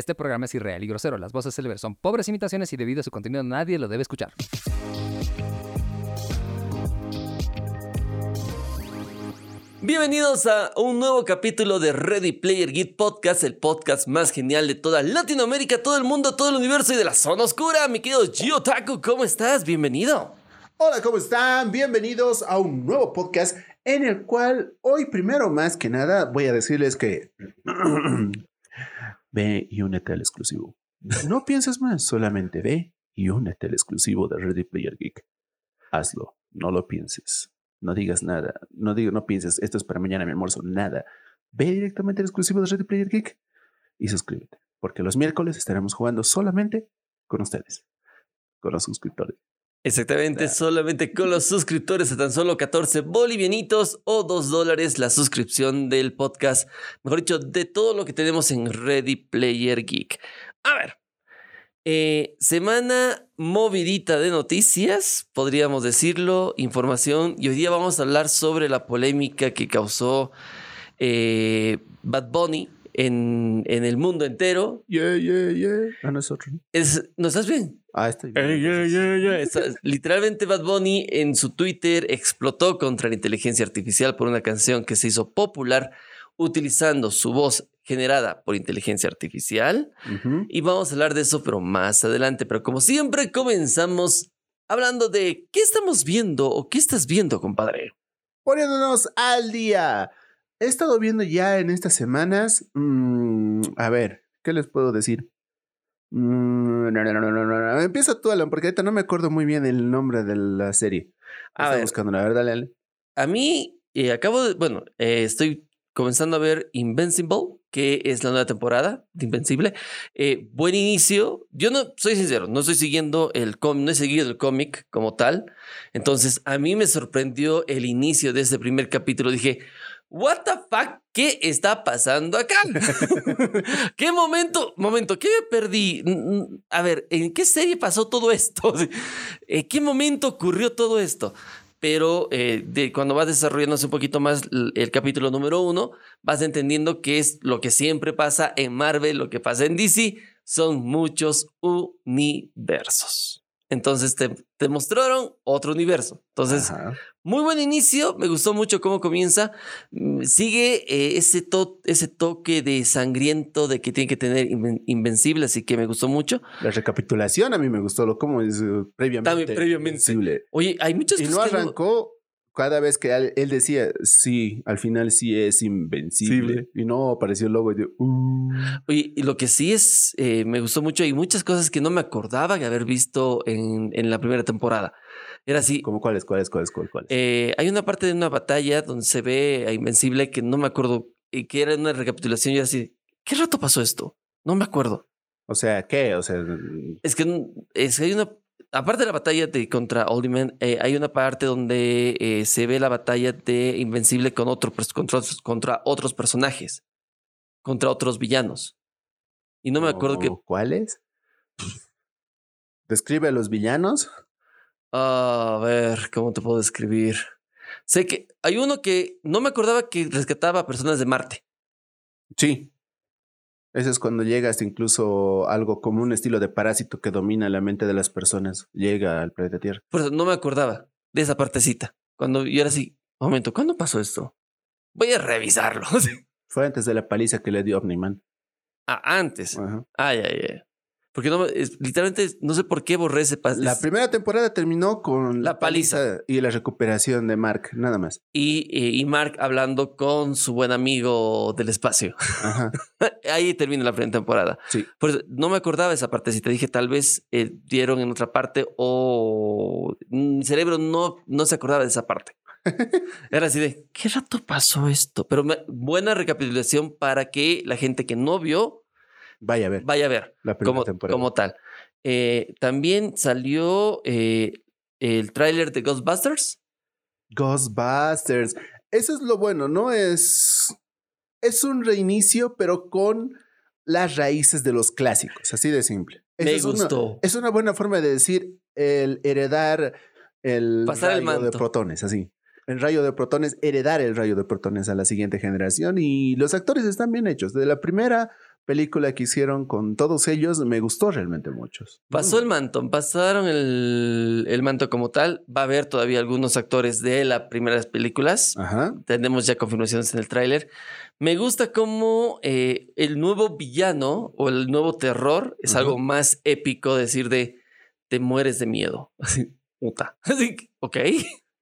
Este programa es irreal y grosero. Las voces célebres son pobres imitaciones y debido a su contenido nadie lo debe escuchar. Bienvenidos a un nuevo capítulo de Ready Player Geek Podcast, el podcast más genial de toda Latinoamérica, todo el mundo, todo el universo y de la zona oscura. Mi querido Gio Taku, ¿cómo estás? Bienvenido. Hola, ¿cómo están? Bienvenidos a un nuevo podcast en el cual hoy primero más que nada voy a decirles que ve y únete al exclusivo. No pienses más, solamente ve y únete al exclusivo de Ready Player Geek. Hazlo, no lo pienses. No digas nada, no digas, no pienses, esto es para mañana mi almuerzo, nada. Ve directamente al exclusivo de Ready Player Geek y suscríbete, porque los miércoles estaremos jugando solamente con ustedes, con los suscriptores. Exactamente, solamente con los suscriptores a tan solo 14 bolivianitos o 2 dólares la suscripción del podcast, mejor dicho, de todo lo que tenemos en Ready Player Geek. A ver, eh, semana movidita de noticias, podríamos decirlo, información, y hoy día vamos a hablar sobre la polémica que causó eh, Bad Bunny en, en, el mundo entero. Yeah, yeah, yeah. A nosotros. Es, ¿No estás bien? Ah, estoy bien. Eh, yeah, yeah, yeah. Está, literalmente Bad Bunny en su Twitter explotó contra la inteligencia artificial por una canción que se hizo popular utilizando su voz generada por inteligencia artificial. Uh -huh. Y vamos a hablar de eso, pero más adelante. Pero como siempre, comenzamos hablando de qué estamos viendo o qué estás viendo, compadre. Poniéndonos al día. He estado viendo ya en estas semanas. Mmm, a ver, ¿qué les puedo decir? Mm, no, no, no, no, no. Empieza tú, Alan, porque ahorita no me acuerdo muy bien el nombre de la serie. A Estoy ver. buscando, la verdad, Alan. A mí, eh, acabo de. Bueno, eh, estoy comenzando a ver Invincible, que es la nueva temporada de Invencible. Eh, buen inicio. Yo no soy sincero, no estoy siguiendo el cómic, no he seguido el cómic como tal. Entonces, a mí me sorprendió el inicio de este primer capítulo. Dije, ¿What the fuck? ¿Qué está pasando acá? ¿Qué momento? Momento, ¿qué me perdí? A ver, ¿en qué serie pasó todo esto? ¿En qué momento ocurrió todo esto? Pero eh, de, cuando vas desarrollándose un poquito más el, el, capítulo número uno, vas entendiendo que es lo que siempre pasa en Marvel, lo que pasa en DC, son muchos universos. Entonces te, te, mostraron otro universo. Entonces, Ajá. muy buen inicio. Me gustó mucho cómo comienza. Mm, Sigue eh, ese, to ese toque de sangriento de que tiene que tener inven invencible, así que me gustó mucho. La recapitulación a mí me gustó, lo como es uh, previamente. También previamente. Invencible. Oye, hay muchas y cosas. no arrancó cada vez que él decía, sí, al final sí es invencible. Sí. Y no apareció el logo y de, uh. Oye, y lo que sí es, eh, me gustó mucho, hay muchas cosas que no me acordaba de haber visto en, en la primera temporada. Era así. ¿Cómo cuáles, cuáles, cuáles, cuáles? cuáles? Eh, hay una parte de una batalla donde se ve a Invencible que no me acuerdo, y que era una recapitulación. Yo así, ¿qué rato pasó esto? No me acuerdo. O sea, ¿qué? O sea, es que, es que hay una aparte de la batalla de contra Oldman, eh, hay una parte donde eh, se ve la batalla de Invencible con otro, contra, otros, contra otros personajes, contra otros villanos. Y no me acuerdo oh, que. ¿Cuáles? ¿Describe a los villanos? A ver, ¿cómo te puedo describir? Sé que hay uno que no me acordaba que rescataba a personas de Marte. Sí. Ese es cuando llega hasta incluso algo como un estilo de parásito que domina la mente de las personas. Llega al planeta Tierra. Por eso no me acordaba de esa partecita. Cuando yo era así, momento, ¿cuándo pasó esto? Voy a revisarlo. Fue antes de la paliza que le dio Omniman. Ah, antes. Ajá. Ay, ay, ay. Porque no, es, literalmente no sé por qué borré ese pas La primera temporada terminó con la paliza. paliza y la recuperación de Mark, nada más. Y, y, y Mark hablando con su buen amigo del espacio. Ajá. Ahí termina la primera temporada. Sí. Por eso, no me acordaba esa parte. Si te dije, tal vez eh, dieron en otra parte o mi cerebro no, no se acordaba de esa parte. Era así de, ¿qué rato pasó esto? Pero me, buena recapitulación para que la gente que no vio Vaya a ver. Vaya a ver. La como, temporada. como tal. Eh, también salió eh, el tráiler de Ghostbusters. Ghostbusters. Eso es lo bueno, ¿no? Es. Es un reinicio, pero con las raíces de los clásicos, así de simple. Me es gustó. Una, es una buena forma de decir el heredar el Pasar rayo el de protones, así. El rayo de protones, heredar el rayo de protones a la siguiente generación. Y los actores están bien hechos. De la primera película que hicieron con todos ellos me gustó realmente mucho. Pasó el manto, pasaron el, el manto como tal. Va a haber todavía algunos actores de las primeras películas. Ajá. Tenemos ya confirmaciones en el tráiler. Me gusta cómo eh, el nuevo villano o el nuevo terror es Ajá. algo más épico, decir de te mueres de miedo. Así, puta. Así, ok.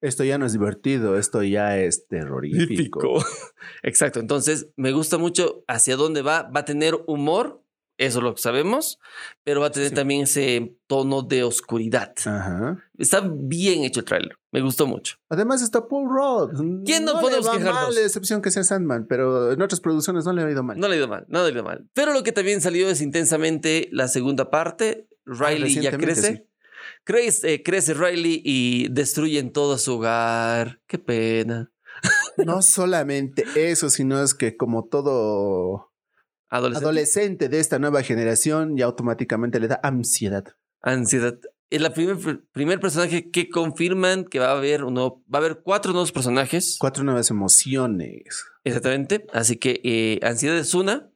Esto ya no es divertido, esto ya es terrorífico. Exacto. Entonces, me gusta mucho hacia dónde va. Va a tener humor, eso lo sabemos, pero va a tener Sí. también ese tono de oscuridad. Ajá. Está bien hecho el tráiler. Me gustó mucho. Además está Paul Rudd. ¿Quién no le podemos va quejarnos? mal, excepción que sea Sandman, pero en otras producciones no le ha ido mal. No le ha ido mal, no le ha ido mal. Pero lo que también salió es intensamente la segunda parte. Riley ya Ah, recientemente, crece. sí. Crece, eh, crece Riley y destruyen todo su hogar. Qué pena. No solamente eso, sino es que como todo Adolescente. adolescente de esta nueva generación ya automáticamente le da ansiedad. Ansiedad. Es la primer, primer personaje que confirman que va a haber uno, va a haber cuatro nuevos personajes. Cuatro nuevas emociones. Exactamente. Así que eh, ansiedad es una.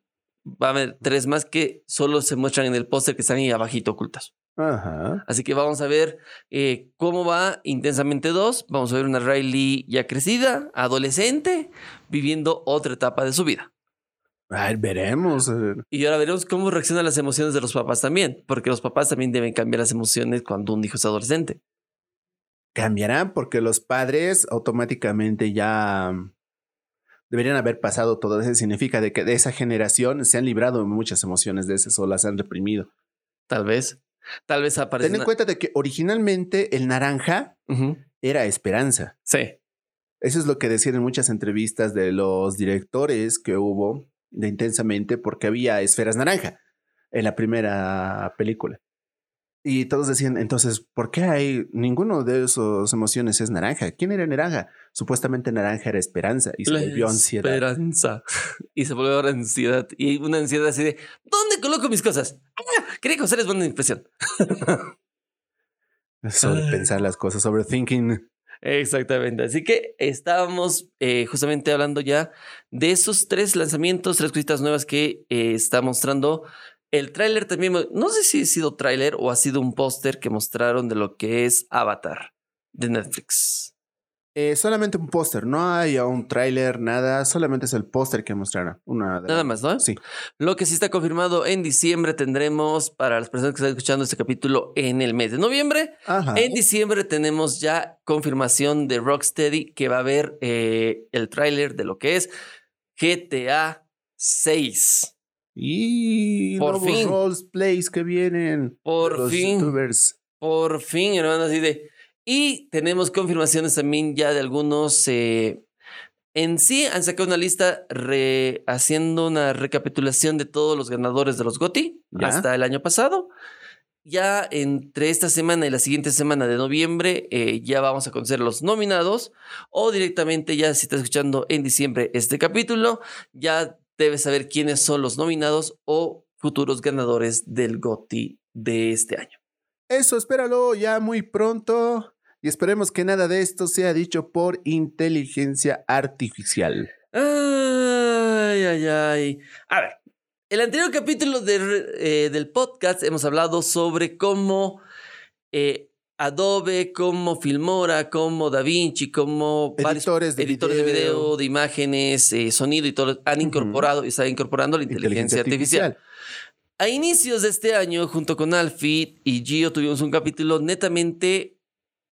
Va a haber tres más que solo se muestran en el póster que están ahí abajito ocultas. Ajá. Así que vamos a ver eh, cómo va Intensamente 2. Vamos a ver una Riley ya crecida, adolescente, viviendo otra etapa de su vida. Ay, veremos. eh. Y ahora veremos cómo reaccionan las emociones de los papás también, porque los papás también deben cambiar las emociones cuando un hijo es adolescente. Cambiarán porque los padres automáticamente ya mm, deberían haber pasado todo eso. Significa de que de esa generación se han librado de muchas emociones de esas o las han reprimido. Tal vez. Tal vez aparece. Ten en una- cuenta de que originalmente el naranja era esperanza. Sí. Eso es lo que decían en muchas entrevistas de los directores que hubo de Intensamente, porque había esferas naranja en la primera película. Y todos decían, entonces, ¿por qué hay ninguno de esas emociones es naranja? ¿Quién era naranja? Supuestamente naranja era esperanza y se La volvió ansiedad. Esperanza. Y se volvió ansiedad. Y una ansiedad así de: ¿Dónde coloco mis cosas? Ah, quería causarles buena impresión. Sobre pensar las cosas, sobre thinking. Exactamente. Así que estábamos eh, justamente hablando ya de esos tres lanzamientos, tres cositas nuevas que eh, está mostrando. El tráiler también, no sé si ha sido tráiler o ha sido un póster que mostraron de lo que es Avatar de Netflix. Eh, solamente un póster, no hay un tráiler, nada, solamente es el póster que mostraron. Una de Nada más, ¿no? Sí. Lo que sí está confirmado en diciembre tendremos para las personas que están escuchando este capítulo en el mes de noviembre. Ajá. En diciembre tenemos ya confirmación de Rocksteady que va a haber eh, el tráiler de lo que es GTA 6. Y Por nuevos fin. roleplays que vienen. Por los fin. youtubers. Por fin, hermano, así de. Y tenemos confirmaciones también ya de algunos. eh, en sí han sacado una lista re- haciendo una recapitulación de todos los ganadores de los GOTY Ya. hasta el año pasado. Ya entre esta semana y la siguiente semana de noviembre eh, ya vamos a conocer los nominados o directamente ya si estás escuchando en diciembre este capítulo ya debes saber quiénes son los nominados o futuros ganadores del GOTY de este año. Eso, espéralo ya muy pronto. Y esperemos que nada de esto sea dicho por inteligencia artificial. Ay, ay, ay. A ver, el anterior capítulo de eh, del podcast hemos hablado sobre cómo eh, Adobe, cómo Filmora, cómo DaVinci, varios Editores de editores de video. video, de imágenes, eh, sonido y todo han incorporado y están incorporando la inteligencia, artificial. A inicios de este año, junto con Alfie y Gio, tuvimos un capítulo netamente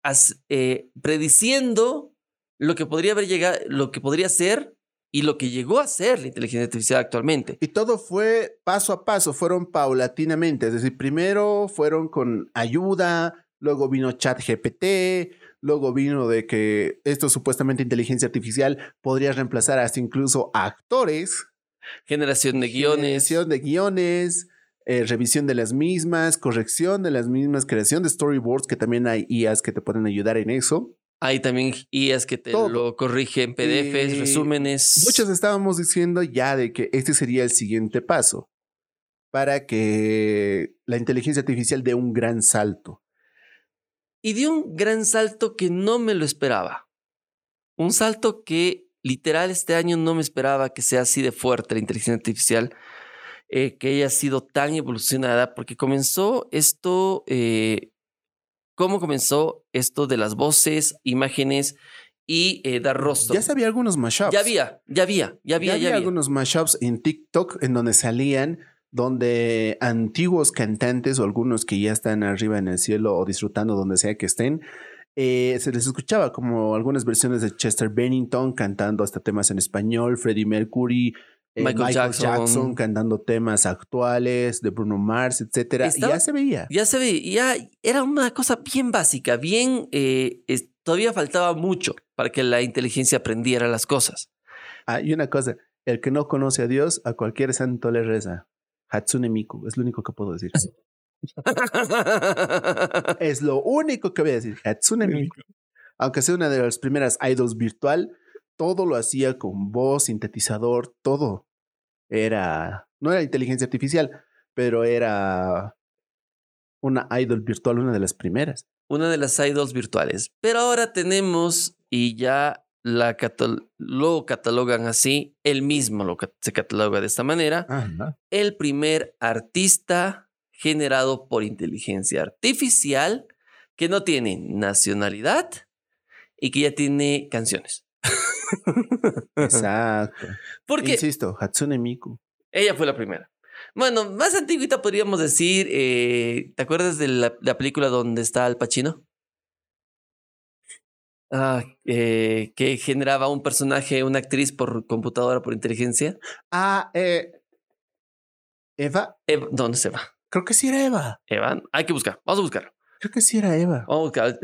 as- eh, prediciendo lo que podría haber llegado, lo que podría ser y lo que llegó a ser la inteligencia artificial actualmente. Y todo fue paso a paso, fueron paulatinamente. Es decir, primero fueron con ayuda, luego vino ChatGPT, luego vino de que esto supuestamente inteligencia artificial podría reemplazar hasta incluso a actores. Generación de guiones. Generación de guiones, eh, revisión de las mismas, corrección de las mismas, creación de storyboards, que también hay IAs que te pueden ayudar en eso. Hay también IAs que te Todo. lo corrigen, PDFs, resúmenes. Muchos estábamos diciendo ya de que este sería el siguiente paso para que la inteligencia artificial dé un gran salto. Y dio un gran salto que no me lo esperaba. Un salto que literal este año no me esperaba que sea así de fuerte la inteligencia artificial. eh, que haya sido tan evolucionada, porque comenzó esto, eh, ¿cómo comenzó esto de las voces, imágenes y eh, dar rostro? Ya sabía algunos mashups. Ya había, ya había, ya había, Ya ya había había. algunos mashups en TikTok en donde salían donde antiguos cantantes o algunos que ya están arriba en el cielo o disfrutando donde sea que estén, eh, se les escuchaba como algunas versiones de Chester Bennington cantando hasta temas en español, Freddie Mercury, eh, Michael Jackson. cantando temas actuales de Bruno Mars, etcétera. Estaba- ya se veía. Ya se ve, ya era una cosa bien básica, bien, eh, es- todavía faltaba mucho para que la inteligencia aprendiera las cosas. Ah, y una cosa, el que no conoce a Dios, a cualquier santo le reza. Hatsune Miku, es lo único que puedo decir. Es lo único que voy a decir. Hatsune Miku. Aunque sea una de las primeras idols virtual, todo lo hacía con voz, sintetizador, todo. Era, no era inteligencia artificial, pero era una idol virtual, una de las primeras. una de las idols virtuales. Pero ahora tenemos, y ya la catal- lo catalogan así, él mismo lo cat- se cataloga de esta manera, el primer artista generado por inteligencia artificial que no tiene nacionalidad y que ya tiene canciones. Exacto. Porque Insisto, Hatsune Miku. ella fue la primera. Bueno, más antiguita podríamos decir, eh, ¿te acuerdas de la, la película donde está Al Pacino? Ah, eh, que generaba un personaje, una actriz por computadora, por inteligencia. Ah, eh, Eva. Eva- ¿Dónde se va? Creo que sí era Eva. Eva, hay que buscar, vamos a buscar. Creo que sí era Eva. Vamos a buscar.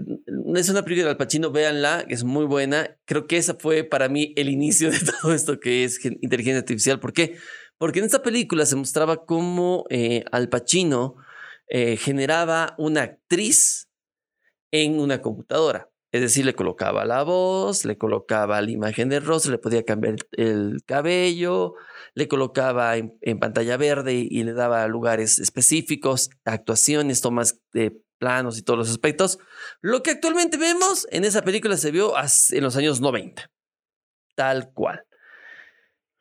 Es una película de Al Pacino, véanla, es muy buena. Creo que esa fue para mí el inicio de todo esto que es gen- inteligencia artificial. ¿Por qué? Porque en esta película se mostraba cómo eh, Al Pacino eh, generaba una actriz en una computadora. Es decir, le colocaba la voz, le colocaba la imagen del rostro, le podía cambiar el, el cabello, le colocaba en, en pantalla verde y le daba lugares específicos, actuaciones, tomas de planos y todos los aspectos. Lo que actualmente vemos en esa película se vio en los años 90. Tal cual.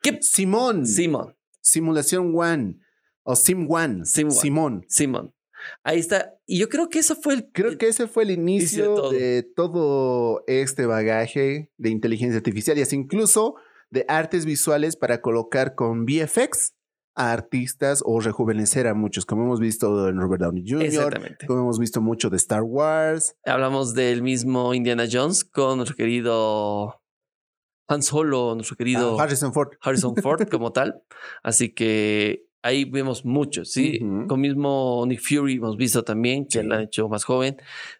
¿Qué? Simón. Simón, Simulación One. O Sim One. Sim One. Simón. Simón. Ahí está. Y yo creo que eso fue el... Creo que ese fue el inicio todo. de todo este bagaje de inteligencia artificial y así incluso de artes visuales para colocar con VFX a artistas o rejuvenecer a muchos, como hemos visto en Robert Downey Jr., Exactamente. como hemos visto mucho de Star Wars. Hablamos del mismo Indiana Jones con nuestro querido Han Solo, nuestro querido Ah, Harrison Ford. Harrison Ford como tal. Así que ahí vemos mucho, ¿sí? Ujú. Con mismo Nick Fury hemos visto también que Sí. lo han hecho más joven.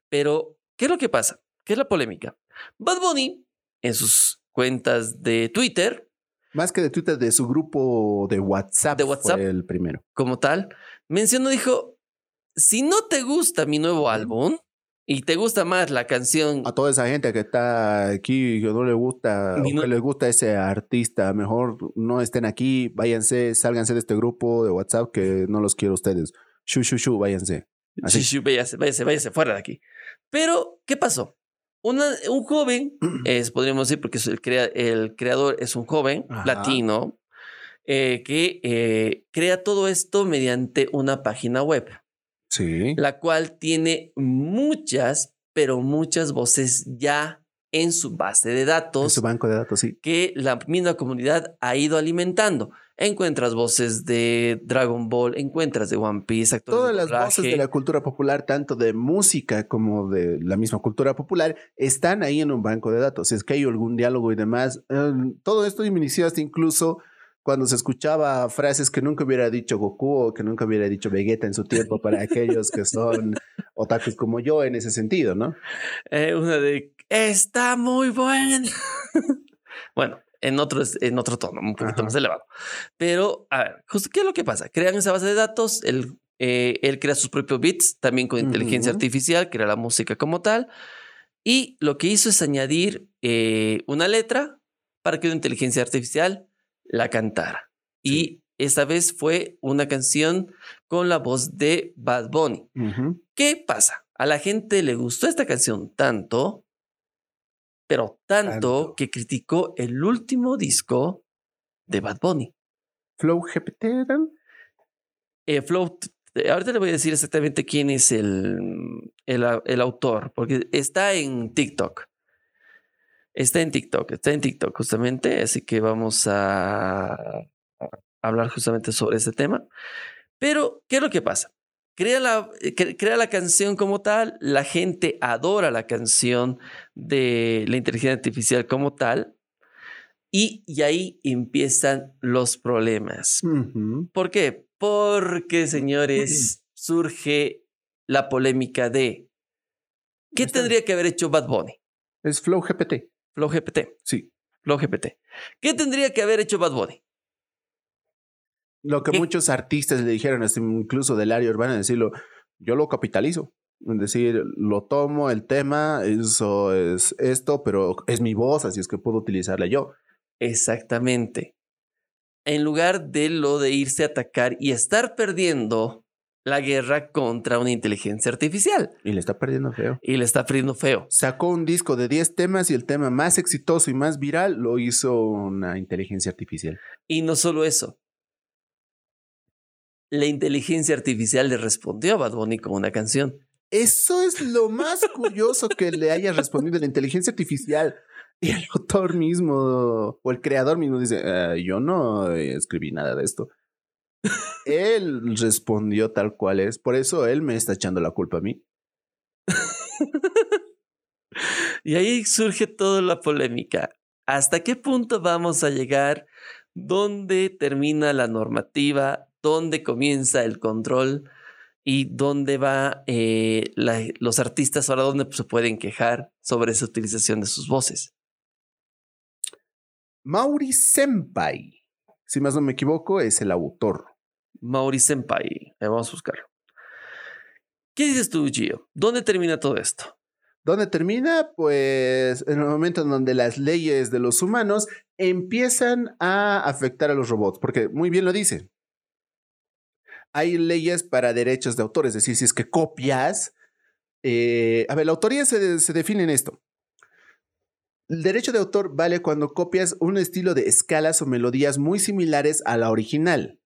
Pero, ¿qué es lo que pasa? ¿Qué es la polémica? Bad Bunny, en sus cuentas de Twitter, Más que de Twitter, de su grupo de WhatsApp. De WhatsApp. Fue el primero. como tal, mencionó, dijo, si no te gusta mi nuevo álbum y te gusta más la canción A toda esa gente que está aquí, que no le gusta, no- que les gusta ese artista, mejor no estén aquí, váyanse, sálganse de este grupo de WhatsApp que no los quiero a ustedes. Shu, shu, shu, váyanse. Así. Sí, sí, váyase, váyase, váyase fuera de aquí. Pero, ¿qué pasó? Una- un joven, es, podríamos decir, porque es el, crea- el creador es un joven Ajá. latino, eh, que eh, crea todo esto mediante una página web, Sí. la cual tiene muchas, pero muchas voces ya en su base de En datos su banco de datos, sí. que la misma comunidad ha ido alimentando. Encuentras voces de Dragon Ball, encuentras de One Piece, actores Todas de las voces de la cultura popular, tanto de música como de la misma cultura popular, están ahí en un banco de datos. Si es que hay algún diálogo y demás, eh, todo esto inició hasta incluso cuando se escuchaba frases que nunca hubiera dicho Goku o que nunca hubiera dicho Vegeta en su tiempo para aquellos que son otakus como yo en ese sentido, ¿no? Eh, una de está muy buena. bueno, en otro, en otro tono, un poquito Ajá. más elevado. Pero, a ver, justo, ¿qué es lo que pasa? Crean esa base de datos, él, eh, él crea sus propios bits, también con inteligencia Ujú. artificial, crea la música como tal. Y lo que hizo es añadir eh, una letra para que una inteligencia artificial la cantara. Y esta vez fue una canción con la voz de Bad Bunny. ¿Qué pasa? A la gente le gustó esta canción tanto, pero tanto, Tanto. que criticó el último disco de Bad Bunny. Flow GPT. eh, Flow, t- ahorita le voy a decir exactamente quién es el, el, el autor, porque está en TikTok. Está en TikTok, está en TikTok justamente, así que vamos a, hablar justamente sobre este tema. Pero, ¿qué es lo que pasa? Crea la, eh, cre- crea la canción como tal, la gente adora la canción de la inteligencia artificial como tal, y, y ahí empiezan los problemas. ¿Por qué? Porque, señores, surge la polémica de ¿qué tendría que haber hecho Bad Bunny? Es Flow GPT. Flow GPT. Sí. Flow GPT. ¿Qué tendría que haber hecho Bad Bunny? Lo que ¿Qué? muchos artistas le dijeron, incluso del área urbana, decirlo, yo lo capitalizo. Es decir, lo tomo el tema, eso es esto, pero es mi voz, así es que puedo utilizarla yo. Exactamente. En lugar de lo de irse a atacar y estar perdiendo la guerra contra una inteligencia artificial. Y le está perdiendo feo. Y le está perdiendo feo. Sacó un disco de 10 temas y el tema más exitoso y más viral lo hizo una inteligencia artificial. Y no solo eso. La inteligencia artificial le respondió a Bad Bunny con una canción. Eso es lo más curioso que le haya respondido la inteligencia artificial. Y el autor mismo o el creador mismo dice, "Ah, yo no eh, escribí nada de esto. Él respondió tal cual es. Por eso él me está echando la culpa a mí. Y ahí surge toda la polémica. ¿Hasta qué punto vamos a llegar? ¿Dónde termina la normativa? ¿Dónde comienza el control? ¿Y dónde va eh, la- los artistas ahora dónde se pueden quejar sobre esa utilización de sus voces? Mauri Senpai, si más no me equivoco, es el autor. Mauri Senpai. Ahí vamos a buscarlo. ¿Qué dices tú, Gio? ¿Dónde termina todo esto? ¿Dónde termina? Pues en el momento en donde las leyes de los humanos empiezan a afectar a los robots, porque muy bien lo dice. Hay leyes para derechos de autor, es decir, si es que copias. eh, a ver, la autoría se, se define en esto. El derecho de autor vale cuando copias un estilo de escalas o melodías muy similares a la original.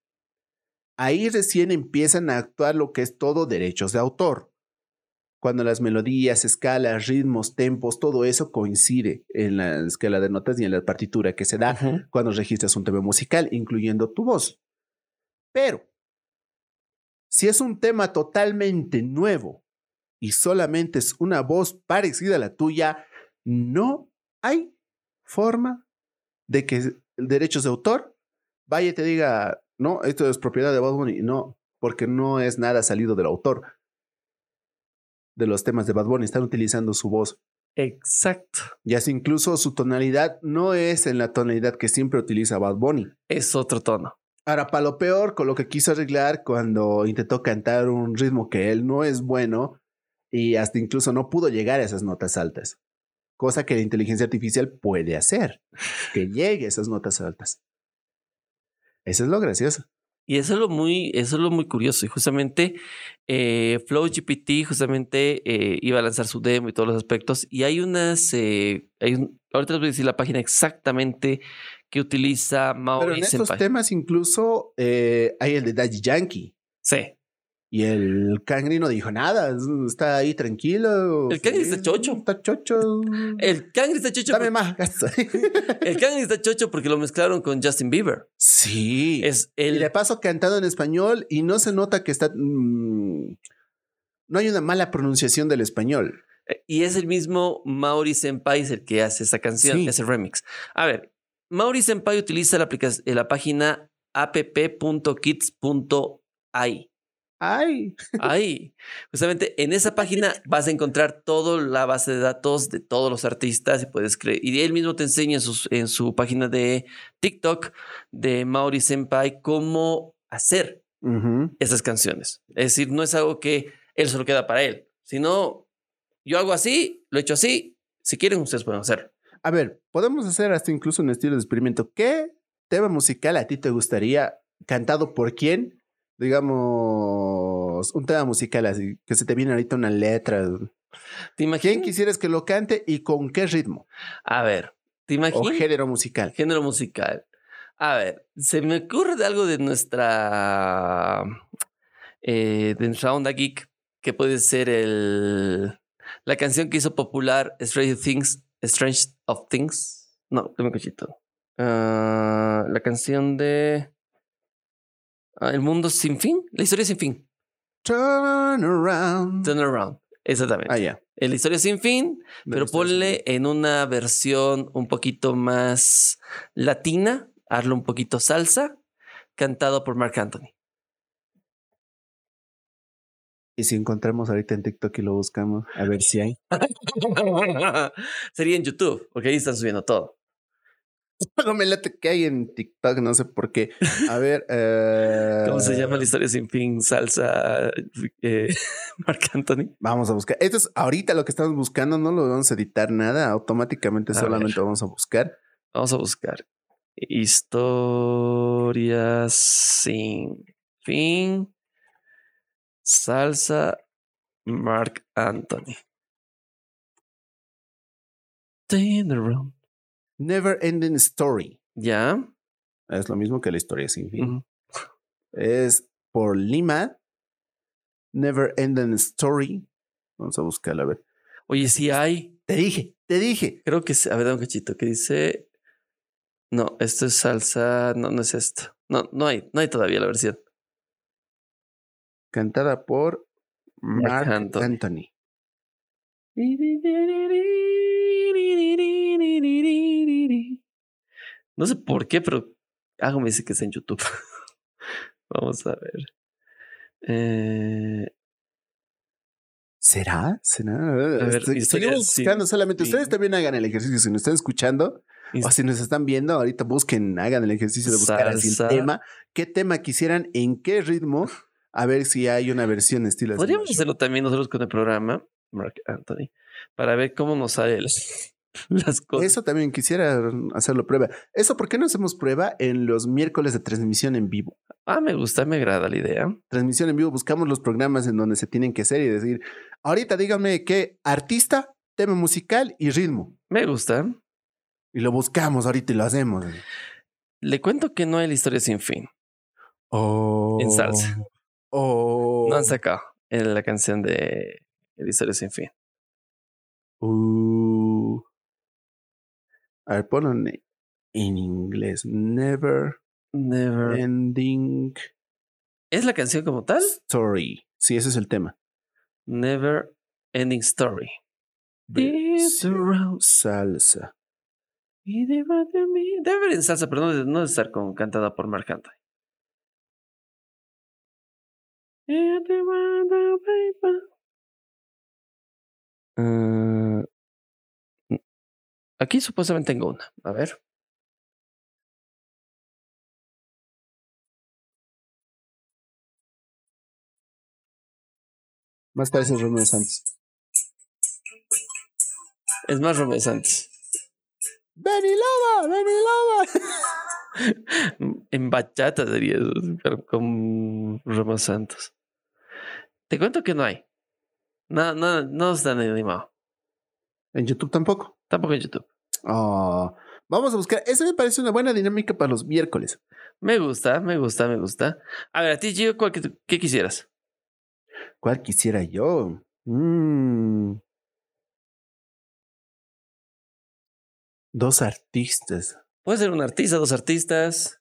Ahí recién empiezan a actuar lo que es todo derechos de autor cuando las melodías, escalas, ritmos, tempos, todo eso coincide en la escala de notas y en la partitura que se da cuando registras un tema musical, incluyendo tu voz. Pero, si es un tema totalmente nuevo y solamente es una voz parecida a la tuya, no hay forma de que el derechos de autor vaya y te diga, no, esto es propiedad de Bad Bunny. No, porque no es nada salido del autor de los temas de Bad Bunny. Están utilizando su voz. Exacto. Y así incluso su tonalidad no es en la tonalidad que siempre utiliza Bad Bunny. Es otro tono. Ahora, para lo peor, con lo que quiso arreglar cuando intentó cantar un ritmo que él no es bueno y hasta incluso no pudo llegar a esas notas altas. Cosa que la inteligencia artificial puede hacer, que llegue a esas notas altas. Eso es lo gracioso. Y eso es lo muy, eso es lo muy curioso. Y justamente eh, Flow GPT justamente eh, iba a lanzar su demo y todos los aspectos. Y hay unas, eh, hay un- ahorita les voy a decir la página exactamente que utiliza Pero Maori en estos temas incluso eh, hay el de Daddy Yankee. Sí. Y el Cangri no dijo nada, está ahí tranquilo. El Cangri está chocho. Está chocho. El Kangri está chocho. Dame más. El Kangri está chocho porque lo mezclaron con Justin Bieber. sí. Es Y el de paso cantado en español y no se nota que está... mm, no hay una mala pronunciación del español. Y es el mismo Maori Senpai el que hace esa canción, Sí. ese remix. A ver, Maori Senpai utiliza la, aplicación, la página app.kids.ai. Ay, Ahí, justamente en esa página vas a encontrar toda la base de datos de todos los artistas y puedes creer. Y él mismo te enseña en, sus- en su página de TikTok de Maori Senpai cómo hacer esas canciones. Es decir, no es algo que él solo queda para él, sino yo hago así, lo he hecho así. Si quieren, ustedes pueden hacer. A ver, podemos hacer hasta incluso un estilo de experimento. ¿Qué tema musical a ti te gustaría cantado por quién? Digamos, un tema musical así, que se te viene ahorita una letra. ¿Te ¿Quién quisieras que lo cante y con qué ritmo? A ver, ¿te O imaginas? género musical. Género musical. A ver, se me ocurre de algo de nuestra eh, de Onda Geek, que puede ser el, la canción que hizo popular Strange Things, Strange of Things. No, dame un cachito. Ah, la canción de El mundo sin fin, la historia sin fin. Turn around. Turn around. Exactamente. Ah, ya. La historia sin fin, pero ponle en una versión un poquito más latina, hazlo un poquito salsa, cantado por Mark Anthony. Y si encontramos ahorita en TikTok y lo buscamos, a ver si hay. Sería en YouTube, porque ahí están subiendo todo. No me late que hay en TikTok, no sé por qué. A ver. eh, ¿Cómo se llama la historia sin fin? Salsa, eh, Mark Anthony. Vamos a buscar. Esto es ahorita lo que estamos buscando, no lo vamos a editar nada, automáticamente A solamente ver. vamos a buscar. Vamos a buscar. Historias sin fin. Salsa, Mark Anthony. Turn around. Never Ending Story. Ya. Es lo mismo que la historia sin fin. Es por Lima. Never Ending Story. Vamos a buscarla, a ver. Oye, sí hay. Te dije, te dije. Creo que. A ver, dame un cachito. que dice? No, esto es salsa. No, no es esto. No, no hay. No hay todavía la versión. Cantada por Mark Anthony. Anthony. No sé por qué, pero algo me dice que está en YouTube. Vamos a ver. Eh, ¿Será? ¿Será? ver, Estoy- seguimos buscando solamente. Ustedes también hagan el ejercicio. Si nos están escuchando o si nos están viendo, ahorita busquen, hagan el ejercicio de buscar así el tema. ¿Qué tema quisieran? ¿En qué ritmo? A ver si hay una versión estilo. Podríamos hacerlo también nosotros con el programa, Mark Anthony, para ver cómo nos salen las, las cosas. Eso también quisiera hacerlo prueba. Eso, ¿por qué no hacemos prueba en los miércoles de transmisión en vivo? Ah, me gusta, me agrada la idea. Transmisión en vivo, buscamos los programas en donde se tienen que hacer y decir, ahorita díganme qué artista, tema musical y ritmo. Me gusta. Y lo buscamos ahorita y lo hacemos. Le cuento que no hay la historia sin fin. Oh. En salsa. Oh. No han sacado en la canción de la historia sin fin. Uh. A ver, ponlo en, en inglés. Never Never. ending ¿Es la canción como tal? story. Sí, ese es el tema. Never Ending Story. Versión Salsa. Y deba de mí- Debe haber en salsa, pero no de, no de estar con, cantada por Marc Anthony. Ah, aquí supuestamente tengo una. A ver. Más parece Romeo Santos. Es más Romeo Santos. ¡Benny Lava! En bachata sería eso, pero con Romeo Santos. Te cuento que no hay. No, no, no están animado. En YouTube tampoco. Tampoco en YouTube. Oh, vamos a buscar. Eso me parece una buena dinámica para los miércoles. Me gusta, me gusta, me gusta. A ver, a ti, Gio, ¿cuál ¿qué quisieras? ¿Cuál quisiera yo? Mm. Dos artistas. Puede ser un artista, dos artistas.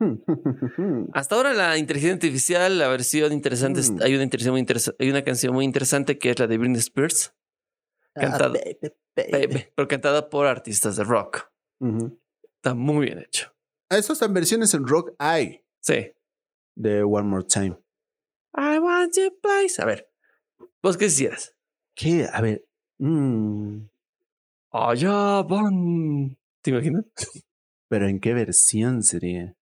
Hasta ahora la inteligencia artificial, la versión interesante, es- Mm. hay una muy hay una canción muy interesante que es la de Britney Spears, Ah, baby, baby. Pero cantada por artistas de rock. Está muy bien hecho. Ah, Esas versiones en rock hay Sí. de One More Time. I want your place. A ver, ¿vos qué quisieras? ¿Qué? A ver. mm, Allá van. ¿Te imaginas? Pero ¿en qué versión sería?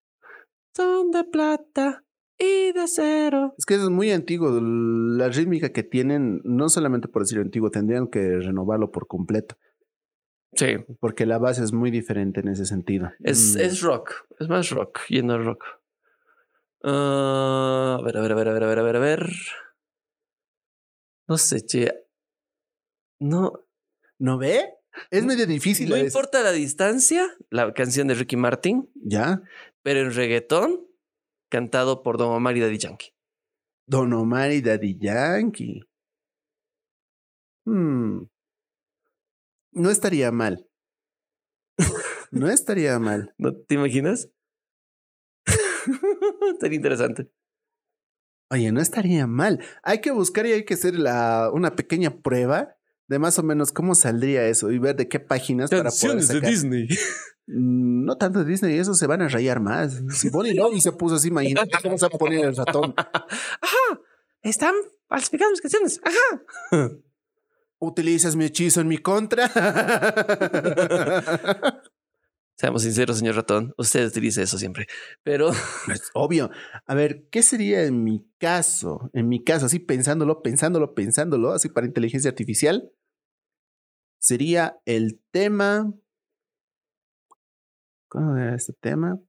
Son de plata y de acero. Es que es muy antiguo. La rítmica que tienen, no solamente por decir antiguo, tendrían que renovarlo por completo. Sí, Porque la base es muy diferente en ese sentido. es, Mm. es rock. Es más rock, yendo al rock. Ah, a ver, a ver, a ver, a ver, a ver, a ver, a ver. No sé, che. No, ¿No ve? Es medio difícil. no importa la distancia, la canción de Ricky Martin, ¿Ya? pero en reggaetón, cantado por Don Omar y Daddy Yankee. Don Omar y Daddy Yankee. Hmm. No estaría mal. no estaría mal. ¿No te imaginas? Sería interesante. Oye, no estaría mal. Hay que buscar y hay que hacer la, una pequeña prueba de más o menos cómo saldría eso y ver de qué páginas para poder Canciones de sacar. Disney. Mm, No tanto de Disney, eso se van a rayar más. Si Bonnie Lobby se puso así, imagínate cómo se va a poner el ratón. Ajá. Están falsificando mis canciones. Ajá. Utilizas mi hechizo en mi contra. Seamos sinceros, señor ratón. Usted utiliza eso siempre. Pero Es obvio. A ver, ¿qué sería en mi caso? En mi caso, así pensándolo, pensándolo, pensándolo, así para inteligencia artificial, sería el tema. ¿Cómo era este tema?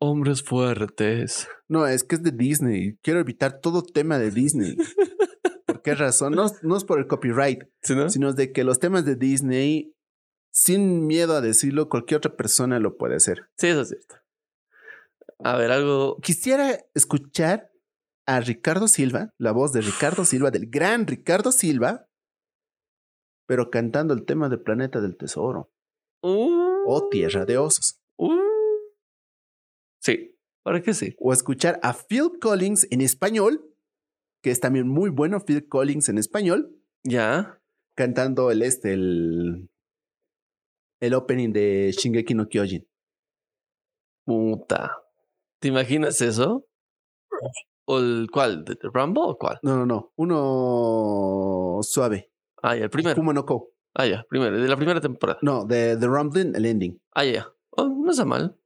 hombres fuertes. No, es que es de Disney. Quiero evitar todo tema de Disney. ¿Por qué razón? No, no es por el copyright, ¿Sí, no? sino de que los temas de Disney, sin miedo a decirlo, cualquier otra persona lo puede hacer. Sí, eso es cierto. A ver, algo. Quisiera escuchar a Ricardo Silva, la voz de Ricardo Silva, del gran Ricardo Silva, pero cantando el tema de Planeta del Tesoro Uh, o Tierra de Osos. uh. Sí, ¿para qué sí? O escuchar a Phil Collins en español, que es también muy bueno Phil Collins en español, Ya. cantando el este, el, el opening de Shingeki no Kyojin. Puta. ¿Te imaginas eso? ¿O el cuál? ¿De Rambo o cuál? No, no, no. Uno suave. Ah, ya, el primero. Kuma no Ko. Ah, ya, primero, de la primera temporada. No, de The Rumbling, el ending. Ah, ya. Oh, no está mal.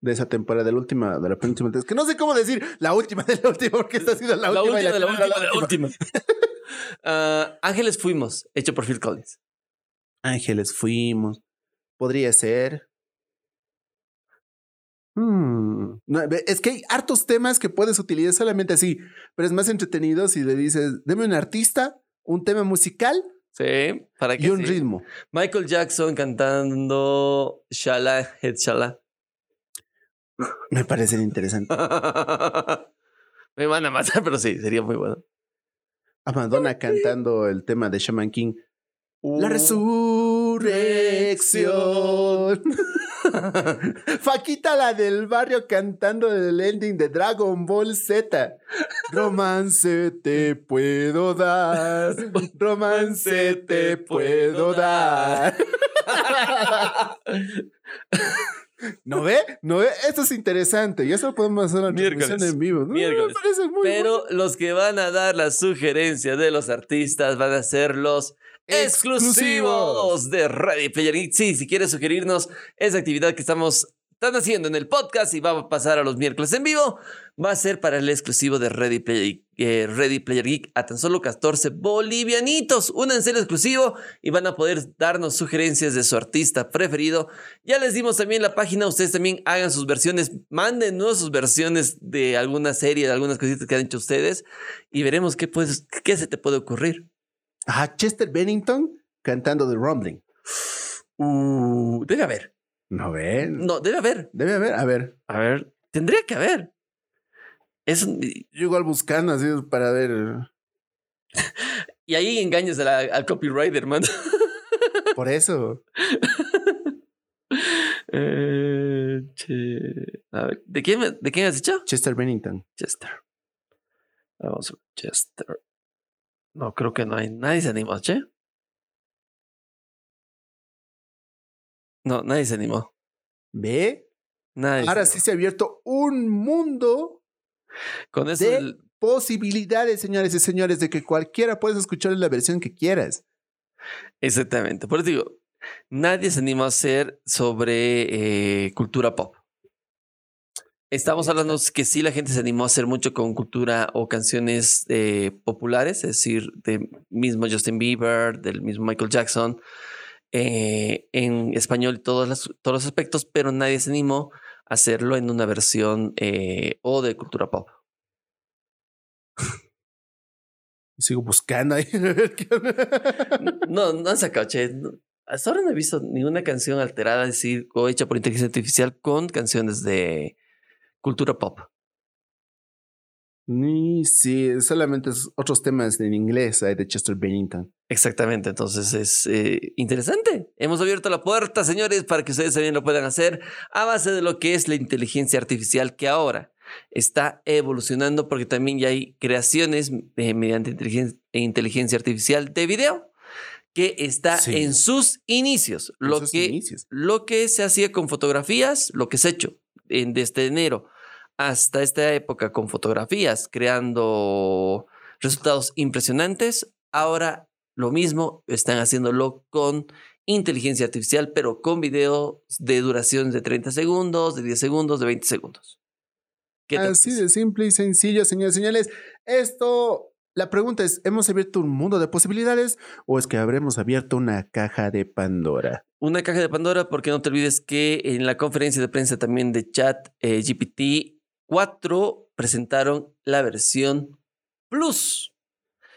de esa temporada, de la última, de la penúltima. Es que no sé cómo decir la última de la última, porque esta ha sido la, La última. de la última de la última. Ah, Ángeles Fuimos, hecho por Phil Collins. Ángeles fuimos. Podría ser. Hmm. No, es que hay hartos temas que puedes utilizar solamente así, pero es más entretenido si le dices, deme un artista, un tema musical Sí, para que y un sí. ritmo. Michael Jackson cantando Shala Head Shala. Me parecen interesantes. Me van a matar, pero sí, sería muy bueno. A Madonna cantando el tema de Shaman King. Uh. La resurrección. Faquita la del barrio cantando el ending de Dragon Ball Z. Romance te puedo dar. Romance te puedo dar. ¿No ve? ¿No ve? Esto es interesante. Y eso lo podemos hacer en la Miércoles. transmisión en vivo. No, Miércoles. Me parece muy Pero los que van a dar la sugerencia de los artistas van a ser los exclusivos de Ready Player Geek. Sí, si quieres sugerirnos esa actividad que estamos están haciendo en el podcast y va a pasar a los miércoles en vivo, va a ser para el exclusivo de Ready Player, eh, Ready Player Geek a tan solo 14 bolivianitos. Únanse al exclusivo y van a poder darnos sugerencias de su artista preferido. Ya les dimos también la página, ustedes también hagan sus versiones, mándennos sus versiones de alguna serie, de algunas cositas que han hecho ustedes y veremos qué, puedes, qué se te puede ocurrir. Ajá, Chester Bennington cantando The Rumbling. Uh, debe haber. ¿No ven? No, debe haber. Debe haber. A ver. A ver, tendría que haber. Es un- Yo igual buscando así para ver. y ahí engañas a la- al copyright, hermano. Por eso. Eh, che- a ver, ¿de quién, ¿de quién has dicho? Chester Bennington. Chester. Vamos a ver, Chester. No, creo que no hay. Nadie se animó, che. No, nadie se animó. ¿Ve? Nadie Ahora sí se ha abierto un mundo Con eso. de- el- posibilidades, señores y señores, de que cualquiera puedes escuchar la versión que quieras. Exactamente. Por eso digo, nadie se animó a hacer sobre eh, cultura pop. Estamos hablando que sí la gente se animó a hacer mucho con cultura o canciones eh, populares, es decir, de mismo Justin Bieber, del mismo Michael Jackson, eh, en español y todos los, todos los aspectos, pero nadie se animó a hacerlo en una versión eh, o de cultura pop. Sigo buscando ahí. No, no han sacado, che. Hasta ahora no he visto ninguna canción alterada, es decir, o hecha por inteligencia artificial con canciones de cultura pop. Sí, solamente es otros temas en inglés de Chester Bennington. Exactamente, entonces es eh, interesante. Hemos abierto la puerta, señores, para que ustedes también lo puedan hacer a base de lo que es la inteligencia artificial que ahora está evolucionando porque también ya hay creaciones eh, mediante inteligencia, inteligencia artificial de video que está Sí. en sus inicios. En Lo sus que, inicios. lo que se hacía con fotografías, lo que se ha hecho en, desde enero hasta esta época con fotografías, creando resultados impresionantes. Ahora lo mismo están haciéndolo con inteligencia artificial, pero con videos de duración de 30 segundos, de 10 segundos, de 20 segundos. ¿Qué te Así de simple y sencillo, señores y señores. Esto, la pregunta es, ¿hemos abierto un mundo de posibilidades o es que habremos abierto una caja de Pandora? Una caja de Pandora, porque no te olvides que en la conferencia de prensa también de chat eh, GPT 4 presentaron la versión Plus.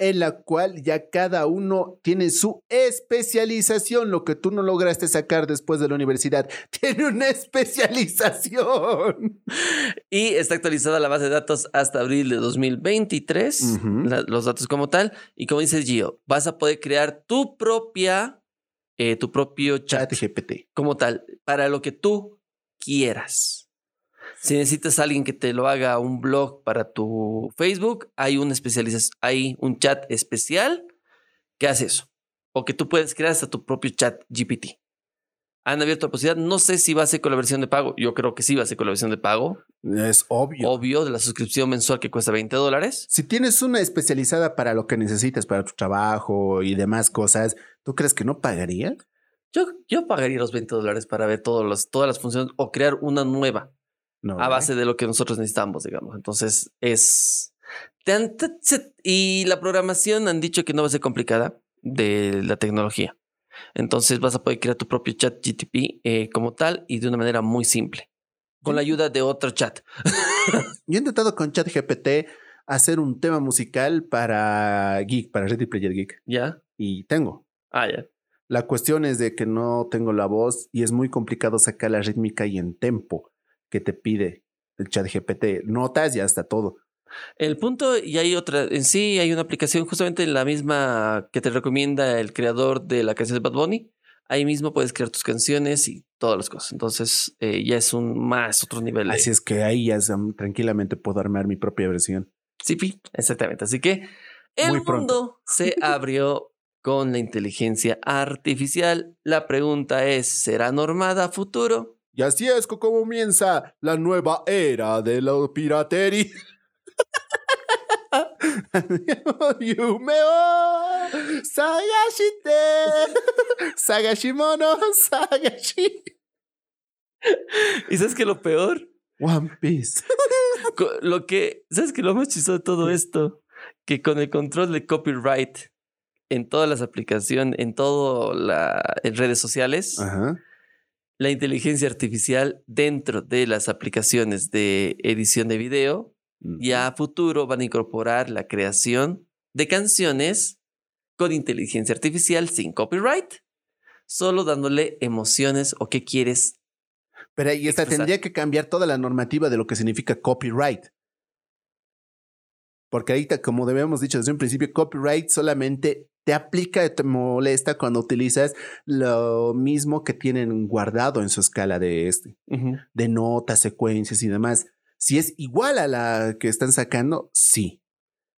En la cual ya cada uno tiene su especialización, lo que tú no lograste sacar después de la universidad. Tiene una especialización. Y está actualizada la base de datos hasta abril de 2023, Ujú. la- los datos como tal. Y como dice Gio, vas a poder crear tu propia, eh, tu propio chat Chat GPT. como tal, para lo que tú quieras. Si necesitas a alguien que te lo haga un blog para tu Facebook, hay un especialización, hay un chat especial que hace eso. O que tú puedes crear hasta tu propio chat GPT. Han abierto la posibilidad. No sé si va a ser con la versión de pago. Yo creo que sí va a ser con la versión de pago. Es obvio. Obvio, de la suscripción mensual que cuesta 20 dólares. Si tienes una especializada para lo que necesitas, para tu trabajo y demás cosas, ¿tú crees que no pagaría? Yo, yo pagaría los 20 dólares para ver todos los, todas las funciones o crear una nueva. No. a base de lo que nosotros necesitamos, digamos. Entonces es... Y la programación han dicho que no va a ser complicada de la tecnología. Entonces vas a poder crear tu propio chat GTP eh, como tal y de una manera muy simple. Con la ayuda de otro chat. Yo he intentado con ChatGPT hacer un tema musical para Geek, para Ready Player Geek. ¿Ya? Y tengo. Ah, ya. La cuestión es de que no tengo la voz y es muy complicado sacar la rítmica y en tempo que te pide el ChatGPT. Notas y hasta todo. El punto, y hay otra, en sí hay una aplicación justamente la misma que te recomienda el creador de la canción de Bad Bunny. Ahí mismo puedes crear tus canciones y todas las cosas. Entonces eh, ya es un más otro nivel. Así es que ahí ya um, tranquilamente puedo armar mi propia versión. Sí, pi, exactamente. Así que el Muy pronto. mundo se abrió con la inteligencia artificial. La pregunta es, ¿será normada a futuro? Y así es como comienza la nueva era de la piratería. Yume o Sagashite Sagashimono Sagashi ¿Y sabes qué lo peor? One Piece. Lo que, ¿sabes qué lo más chistoso de todo esto? Que con el control de copyright en todas las aplicaciones, en todo la, en redes sociales, Ajá. La inteligencia artificial dentro de las aplicaciones de edición de video ya a futuro van a incorporar la creación de canciones con inteligencia artificial sin copyright, solo dándole emociones o qué quieres. Pero ahí esta expresar. tendría que cambiar toda la normativa de lo que significa copyright. Porque ahorita, como debemos dicho desde un principio, copyright solamente te aplica, te molesta cuando utilizas lo mismo que tienen guardado en su escala de este, de notas, secuencias y demás. Si es igual a la que están sacando, sí.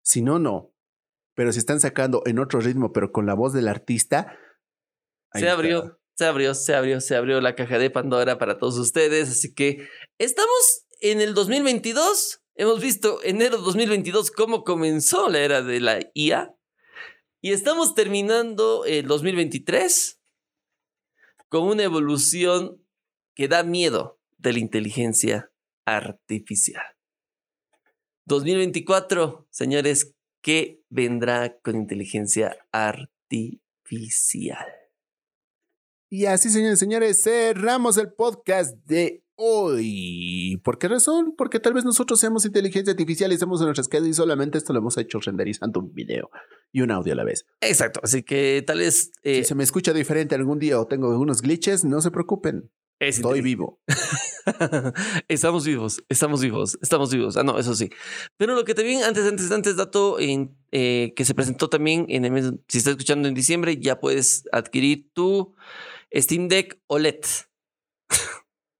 Si no, no. Pero si están sacando en otro ritmo, pero con la voz del artista. ahí Se está. abrió, se abrió, se abrió, se abrió la caja de Pandora para todos ustedes. Así que estamos en el 2022. Hemos visto enero 2022 cómo comenzó la era de la IA. Y estamos terminando el 2023 con una evolución que da miedo de la inteligencia artificial. 2024, señores, ¿qué vendrá con inteligencia artificial? Y así, señores señores, cerramos el podcast de hoy. ¿Por qué razón? Porque tal vez nosotros seamos inteligencia artificial y estamos en nuestras casas y solamente esto lo hemos hecho renderizando un video y un audio a la vez. Exacto, así que tal vez... eh, si se me escucha diferente algún día o tengo algunos glitches, no se preocupen. Es Estoy vivo. estamos vivos, estamos vivos, estamos vivos. Ah, no, eso sí. Pero lo que también, antes, antes, antes, dato en, eh, que se presentó también en el mes, si estás escuchando en diciembre, ya puedes adquirir tu Steam Deck OLED.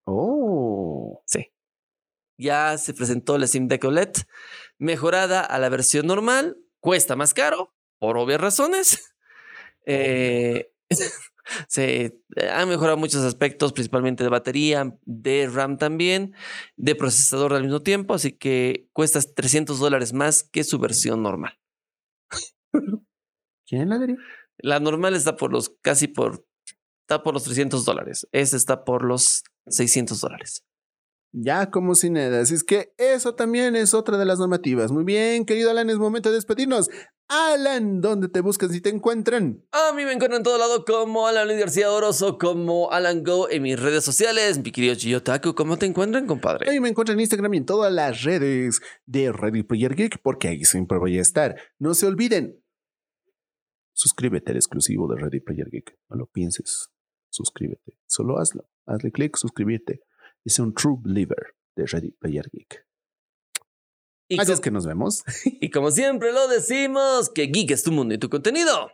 Oh. Sí. Ya se presentó la Steam Deck OLED mejorada a la versión normal. Cuesta más caro, por obvias razones. Eh, se han mejorado muchos aspectos, principalmente de batería, de RAM también, de procesador al mismo tiempo, así que cuesta 300 dólares más que su versión normal. ¿Quién la diría? La normal está por los casi por está por los 300 dólares. Esta está por los 600 dólares. Ya como sin nada. Así es que eso también es otra de las normativas. Muy bien, querido Alan, es momento de despedirnos. Alan, ¿dónde te buscan si te encuentran? A mí me encuentran en todo lado como Alan Luis García Oroso, como Alan Go en mis redes sociales. Mi querido Chiyotaku, ¿cómo te encuentran, compadre? Ahí me encuentran en Instagram y en todas las redes de Ready Player Geek, porque ahí siempre voy a estar. No se olviden. Suscríbete al exclusivo de Ready Player Geek. No lo pienses. Suscríbete. Solo hazlo. Hazle clic, suscríbete. Es un true believer de Ready Player Geek. Y, Así es que nos vemos. y como siempre lo decimos, que Geek es tu mundo y tu contenido.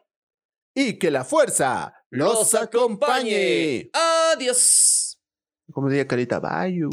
y que la fuerza los acompañe. Adiós. Como diría Carita, bye. you.